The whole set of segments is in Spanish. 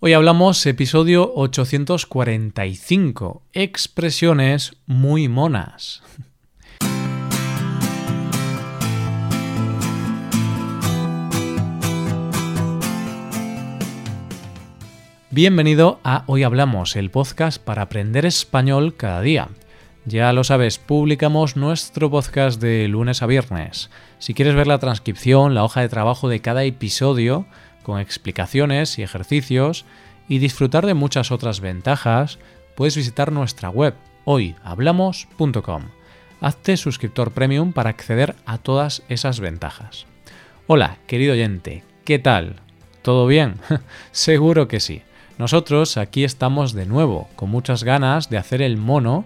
Hoy hablamos episodio 845, expresiones muy monas. Bienvenido a Hoy Hablamos, el podcast para aprender español cada día. Ya lo sabes, publicamos nuestro podcast de lunes a viernes. Si quieres ver la transcripción, la hoja de trabajo de cada episodio, con explicaciones y ejercicios y disfrutar de muchas otras ventajas, puedes visitar nuestra web hoyhablamos.com. Hazte suscriptor premium para acceder a todas esas ventajas. Hola, querido oyente, ¿qué tal? ¿Todo bien? Seguro que sí. Nosotros aquí estamos de nuevo, con muchas ganas de hacer el mono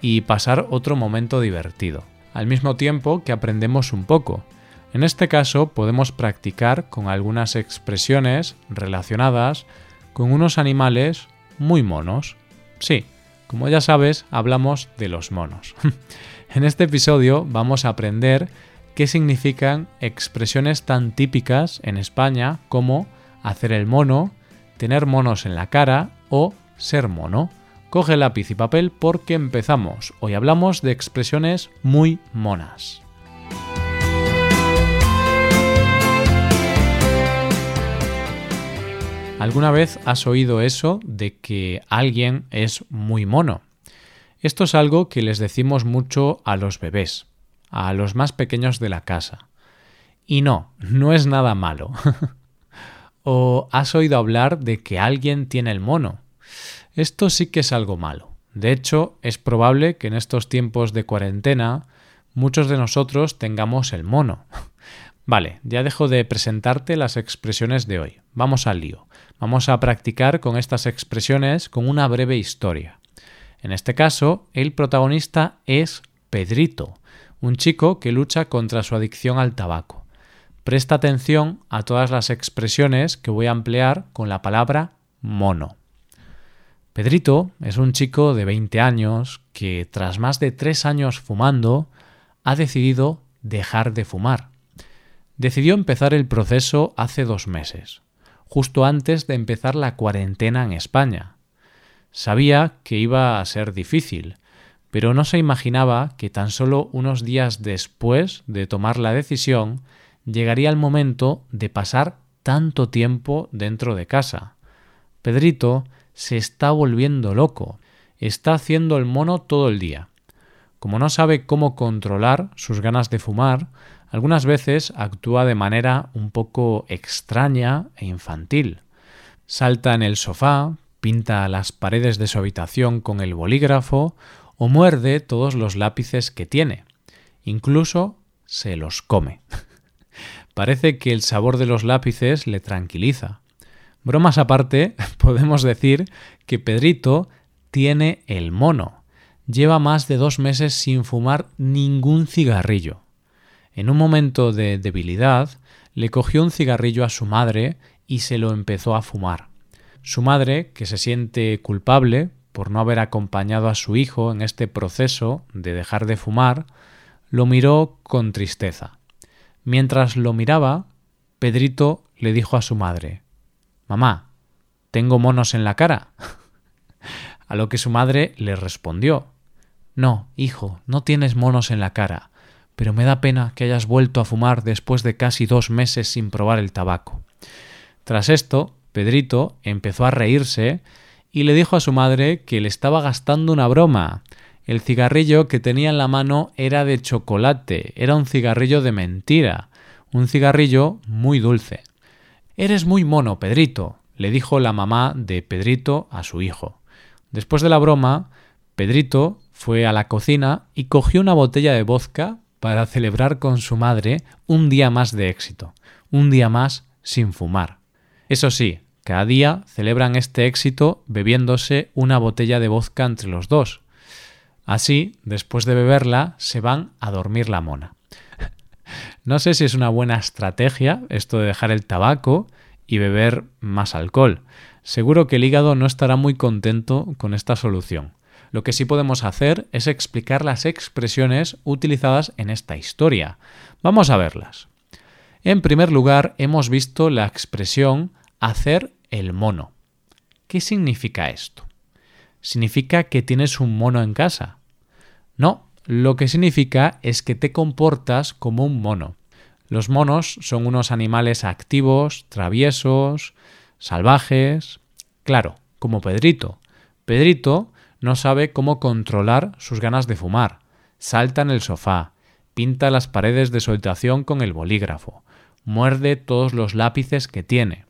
y pasar otro momento divertido, al mismo tiempo que aprendemos un poco. En este caso podemos practicar con algunas expresiones relacionadas con unos animales muy monos. Sí, como ya sabes, hablamos de los monos. en este episodio vamos a aprender qué significan expresiones tan típicas en España como hacer el mono, tener monos en la cara o ser mono. Coge lápiz y papel porque empezamos. Hoy hablamos de expresiones muy monas. ¿Alguna vez has oído eso de que alguien es muy mono? Esto es algo que les decimos mucho a los bebés, a los más pequeños de la casa. Y no, no es nada malo. ¿O has oído hablar de que alguien tiene el mono? Esto sí que es algo malo. De hecho, es probable que en estos tiempos de cuarentena muchos de nosotros tengamos el mono. Vale, ya dejo de presentarte las expresiones de hoy. Vamos al lío. Vamos a practicar con estas expresiones con una breve historia. En este caso, el protagonista es Pedrito, un chico que lucha contra su adicción al tabaco. Presta atención a todas las expresiones que voy a emplear con la palabra mono. Pedrito es un chico de 20 años que, tras más de tres años fumando, ha decidido dejar de fumar. Decidió empezar el proceso hace dos meses justo antes de empezar la cuarentena en España. Sabía que iba a ser difícil, pero no se imaginaba que tan solo unos días después de tomar la decisión llegaría el momento de pasar tanto tiempo dentro de casa. Pedrito se está volviendo loco, está haciendo el mono todo el día. Como no sabe cómo controlar sus ganas de fumar, algunas veces actúa de manera un poco extraña e infantil. Salta en el sofá, pinta las paredes de su habitación con el bolígrafo o muerde todos los lápices que tiene. Incluso se los come. Parece que el sabor de los lápices le tranquiliza. Bromas aparte, podemos decir que Pedrito tiene el mono. Lleva más de dos meses sin fumar ningún cigarrillo. En un momento de debilidad, le cogió un cigarrillo a su madre y se lo empezó a fumar. Su madre, que se siente culpable por no haber acompañado a su hijo en este proceso de dejar de fumar, lo miró con tristeza. Mientras lo miraba, Pedrito le dijo a su madre Mamá, ¿tengo monos en la cara? a lo que su madre le respondió No, hijo, no tienes monos en la cara pero me da pena que hayas vuelto a fumar después de casi dos meses sin probar el tabaco. Tras esto, Pedrito empezó a reírse y le dijo a su madre que le estaba gastando una broma. El cigarrillo que tenía en la mano era de chocolate, era un cigarrillo de mentira, un cigarrillo muy dulce. Eres muy mono, Pedrito, le dijo la mamá de Pedrito a su hijo. Después de la broma, Pedrito fue a la cocina y cogió una botella de vodka para celebrar con su madre un día más de éxito, un día más sin fumar. Eso sí, cada día celebran este éxito bebiéndose una botella de vodka entre los dos. Así, después de beberla, se van a dormir la mona. no sé si es una buena estrategia esto de dejar el tabaco y beber más alcohol. Seguro que el hígado no estará muy contento con esta solución. Lo que sí podemos hacer es explicar las expresiones utilizadas en esta historia. Vamos a verlas. En primer lugar, hemos visto la expresión hacer el mono. ¿Qué significa esto? ¿Significa que tienes un mono en casa? No, lo que significa es que te comportas como un mono. Los monos son unos animales activos, traviesos, salvajes. Claro, como Pedrito. Pedrito no sabe cómo controlar sus ganas de fumar. Salta en el sofá, pinta las paredes de su habitación con el bolígrafo, muerde todos los lápices que tiene.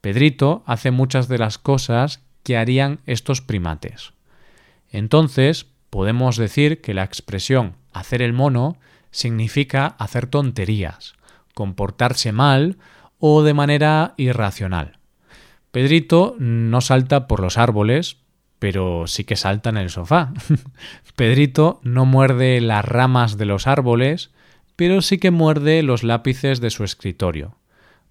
Pedrito hace muchas de las cosas que harían estos primates. Entonces, podemos decir que la expresión hacer el mono significa hacer tonterías, comportarse mal o de manera irracional. Pedrito no salta por los árboles, pero sí que salta en el sofá. Pedrito no muerde las ramas de los árboles, pero sí que muerde los lápices de su escritorio.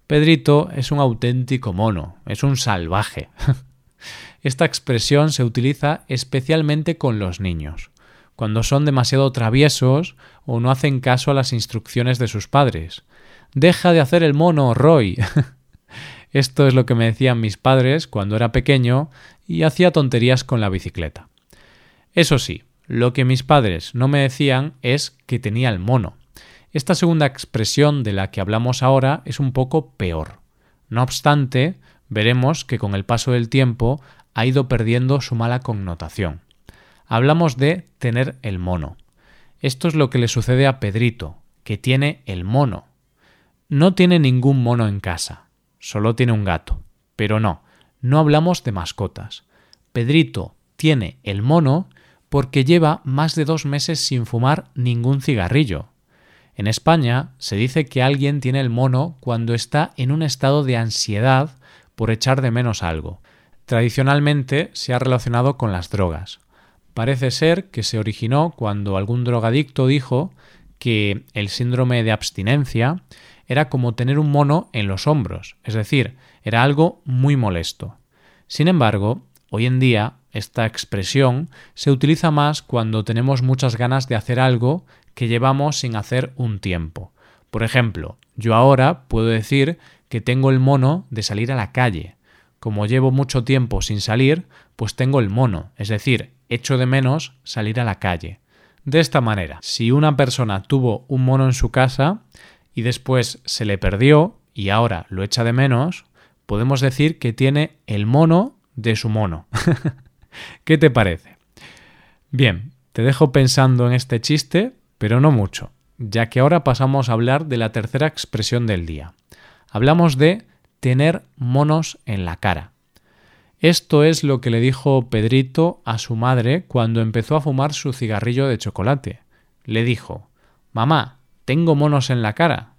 Pedrito es un auténtico mono, es un salvaje. Esta expresión se utiliza especialmente con los niños, cuando son demasiado traviesos o no hacen caso a las instrucciones de sus padres. Deja de hacer el mono, Roy. Esto es lo que me decían mis padres cuando era pequeño y hacía tonterías con la bicicleta. Eso sí, lo que mis padres no me decían es que tenía el mono. Esta segunda expresión de la que hablamos ahora es un poco peor. No obstante, veremos que con el paso del tiempo ha ido perdiendo su mala connotación. Hablamos de tener el mono. Esto es lo que le sucede a Pedrito, que tiene el mono. No tiene ningún mono en casa, solo tiene un gato. Pero no, no hablamos de mascotas. Pedrito tiene el mono porque lleva más de dos meses sin fumar ningún cigarrillo. En España se dice que alguien tiene el mono cuando está en un estado de ansiedad por echar de menos algo, tradicionalmente se ha relacionado con las drogas. Parece ser que se originó cuando algún drogadicto dijo que el síndrome de abstinencia era como tener un mono en los hombros, es decir, era algo muy molesto. Sin embargo, hoy en día esta expresión se utiliza más cuando tenemos muchas ganas de hacer algo que llevamos sin hacer un tiempo. Por ejemplo, yo ahora puedo decir que tengo el mono de salir a la calle, como llevo mucho tiempo sin salir, pues tengo el mono, es decir, echo de menos salir a la calle. De esta manera, si una persona tuvo un mono en su casa y después se le perdió y ahora lo echa de menos, podemos decir que tiene el mono de su mono. ¿Qué te parece? Bien, te dejo pensando en este chiste, pero no mucho, ya que ahora pasamos a hablar de la tercera expresión del día. Hablamos de tener monos en la cara. Esto es lo que le dijo Pedrito a su madre cuando empezó a fumar su cigarrillo de chocolate. Le dijo Mamá, tengo monos en la cara.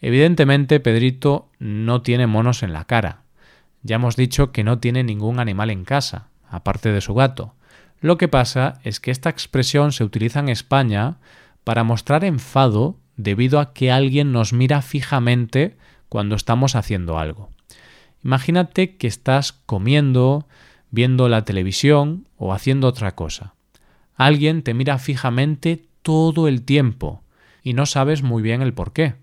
Evidentemente Pedrito no tiene monos en la cara. Ya hemos dicho que no tiene ningún animal en casa, aparte de su gato. Lo que pasa es que esta expresión se utiliza en España para mostrar enfado debido a que alguien nos mira fijamente cuando estamos haciendo algo. Imagínate que estás comiendo, viendo la televisión o haciendo otra cosa. Alguien te mira fijamente todo el tiempo y no sabes muy bien el por qué.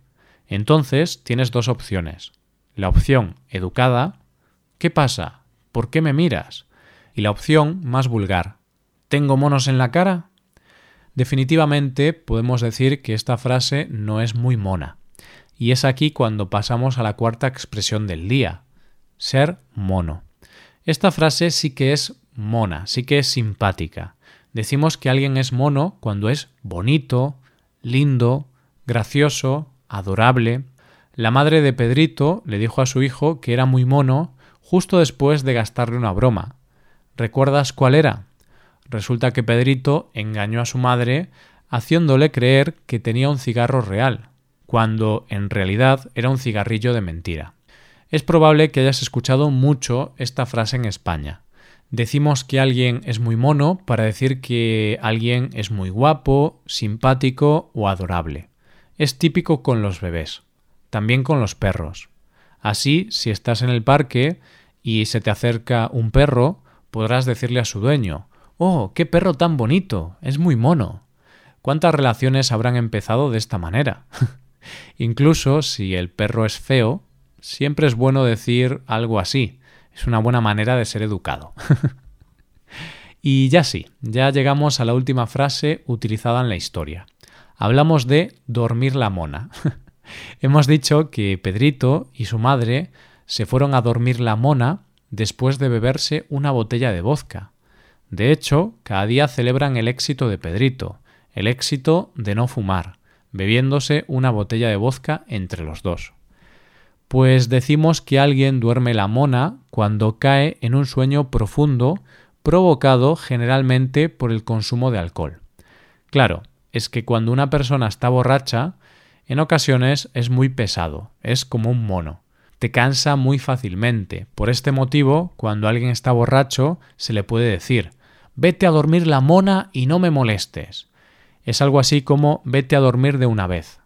Entonces tienes dos opciones. La opción educada, ¿qué pasa? ¿Por qué me miras? Y la opción más vulgar, ¿tengo monos en la cara? Definitivamente podemos decir que esta frase no es muy mona. Y es aquí cuando pasamos a la cuarta expresión del día, ser mono. Esta frase sí que es mona, sí que es simpática. Decimos que alguien es mono cuando es bonito, lindo, gracioso, adorable. La madre de Pedrito le dijo a su hijo que era muy mono justo después de gastarle una broma. ¿Recuerdas cuál era? Resulta que Pedrito engañó a su madre haciéndole creer que tenía un cigarro real, cuando en realidad era un cigarrillo de mentira. Es probable que hayas escuchado mucho esta frase en España. Decimos que alguien es muy mono para decir que alguien es muy guapo, simpático o adorable. Es típico con los bebés, también con los perros. Así, si estás en el parque y se te acerca un perro, podrás decirle a su dueño Oh, qué perro tan bonito. es muy mono. ¿Cuántas relaciones habrán empezado de esta manera? Incluso si el perro es feo, siempre es bueno decir algo así. Es una buena manera de ser educado. y ya sí, ya llegamos a la última frase utilizada en la historia. Hablamos de dormir la mona. Hemos dicho que Pedrito y su madre se fueron a dormir la mona después de beberse una botella de vodka. De hecho, cada día celebran el éxito de Pedrito, el éxito de no fumar, bebiéndose una botella de vodka entre los dos. Pues decimos que alguien duerme la mona cuando cae en un sueño profundo provocado generalmente por el consumo de alcohol. Claro, es que cuando una persona está borracha, en ocasiones es muy pesado, es como un mono. Te cansa muy fácilmente. Por este motivo, cuando alguien está borracho, se le puede decir vete a dormir la mona y no me molestes. Es algo así como vete a dormir de una vez.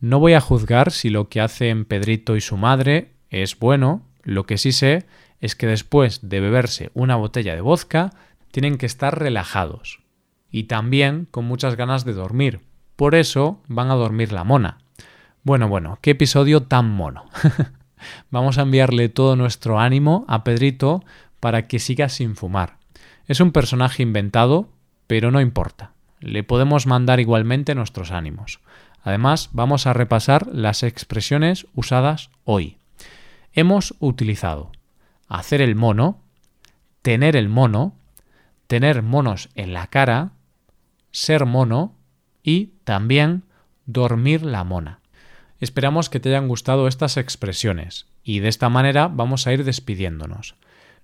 No voy a juzgar si lo que hacen Pedrito y su madre es bueno, lo que sí sé es que después de beberse una botella de vodka tienen que estar relajados y también con muchas ganas de dormir. Por eso van a dormir la mona. Bueno, bueno, qué episodio tan mono. Vamos a enviarle todo nuestro ánimo a Pedrito para que siga sin fumar. Es un personaje inventado, pero no importa. Le podemos mandar igualmente nuestros ánimos. Además, vamos a repasar las expresiones usadas hoy. Hemos utilizado hacer el mono, tener el mono, tener monos en la cara, ser mono y también dormir la mona. Esperamos que te hayan gustado estas expresiones y de esta manera vamos a ir despidiéndonos.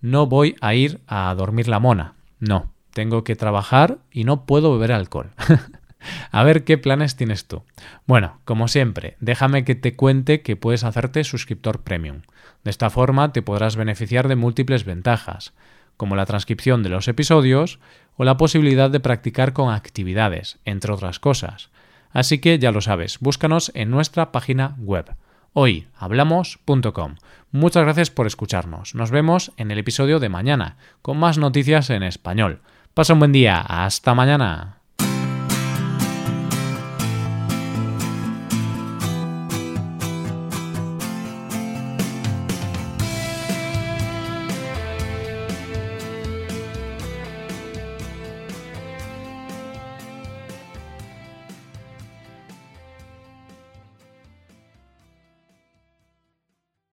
No voy a ir a dormir la mona, no, tengo que trabajar y no puedo beber alcohol. a ver qué planes tienes tú. Bueno, como siempre, déjame que te cuente que puedes hacerte suscriptor premium. De esta forma te podrás beneficiar de múltiples ventajas, como la transcripción de los episodios o la posibilidad de practicar con actividades, entre otras cosas. Así que ya lo sabes, búscanos en nuestra página web hoyhablamos.com. Muchas gracias por escucharnos. Nos vemos en el episodio de mañana, con más noticias en español. Pasa un buen día. Hasta mañana.